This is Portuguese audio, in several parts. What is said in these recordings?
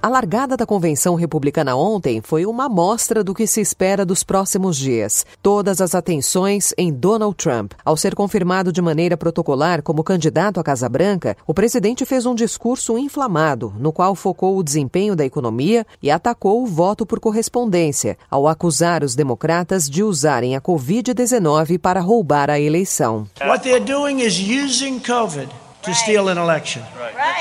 A largada da convenção republicana ontem foi uma amostra do que se espera dos próximos dias. Todas as atenções em Donald Trump. Ao ser confirmado de maneira protocolar como candidato à Casa Branca, o presidente fez um discurso inflamado, no qual focou o desempenho da economia e atacou o voto por correspondência, ao acusar os democratas de usarem a Covid-19 para roubar a eleição. What they're doing is using COVID to steal an election.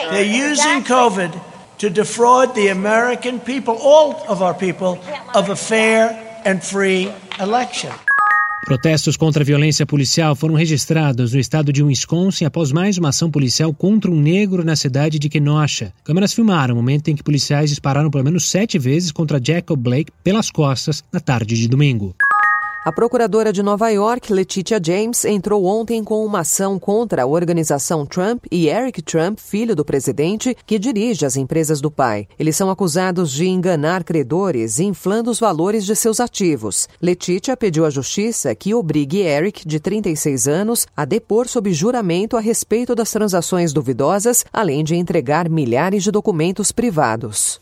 They're using COVID to defraud the American people, all of our people, of a fair and free election. Protestos contra a violência policial foram registrados no estado de Wisconsin após mais uma ação policial contra um negro na cidade de Kenosha. Câmeras filmaram o momento em que policiais dispararam pelo menos sete vezes contra Jacob Blake pelas costas na tarde de domingo. A procuradora de Nova York, Letitia James, entrou ontem com uma ação contra a organização Trump e Eric Trump, filho do presidente, que dirige as empresas do pai. Eles são acusados de enganar credores, inflando os valores de seus ativos. Letitia pediu à justiça que obrigue Eric, de 36 anos, a depor sob juramento a respeito das transações duvidosas, além de entregar milhares de documentos privados.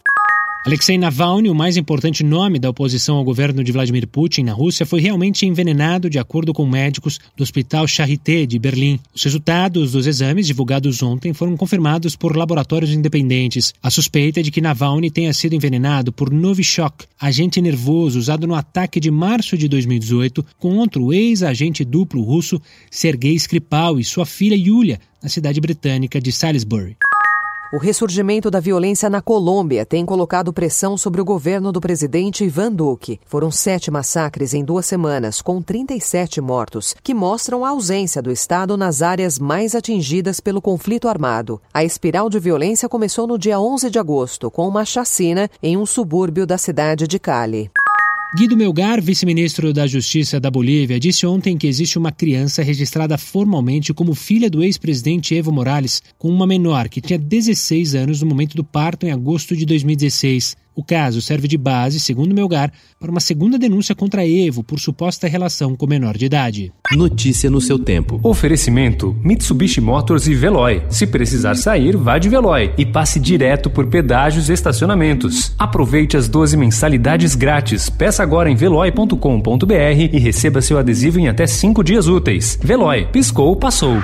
Alexei Navalny, o mais importante nome da oposição ao governo de Vladimir Putin na Rússia, foi realmente envenenado, de acordo com médicos do Hospital Charité de Berlim. Os resultados dos exames divulgados ontem foram confirmados por laboratórios independentes. A suspeita é de que Navalny tenha sido envenenado por Novichok, agente nervoso usado no ataque de março de 2018 contra o ex-agente duplo russo Sergei Skripal e sua filha Yulia, na cidade britânica de Salisbury. O ressurgimento da violência na Colômbia tem colocado pressão sobre o governo do presidente Ivan Duque. Foram sete massacres em duas semanas, com 37 mortos, que mostram a ausência do Estado nas áreas mais atingidas pelo conflito armado. A espiral de violência começou no dia 11 de agosto, com uma chacina em um subúrbio da cidade de Cali. Guido Melgar, vice-ministro da Justiça da Bolívia, disse ontem que existe uma criança registrada formalmente como filha do ex-presidente Evo Morales, com uma menor que tinha 16 anos no momento do parto em agosto de 2016. O caso serve de base, segundo Melgar, para uma segunda denúncia contra Evo por suposta relação com menor de idade. Notícia no seu tempo. Oferecimento: Mitsubishi Motors e Veloy. Se precisar sair, vá de Veloy e passe direto por pedágios e estacionamentos. Aproveite as 12 mensalidades grátis. Peça agora em veloy.com.br e receba seu adesivo em até 5 dias úteis. Veloy, piscou, passou.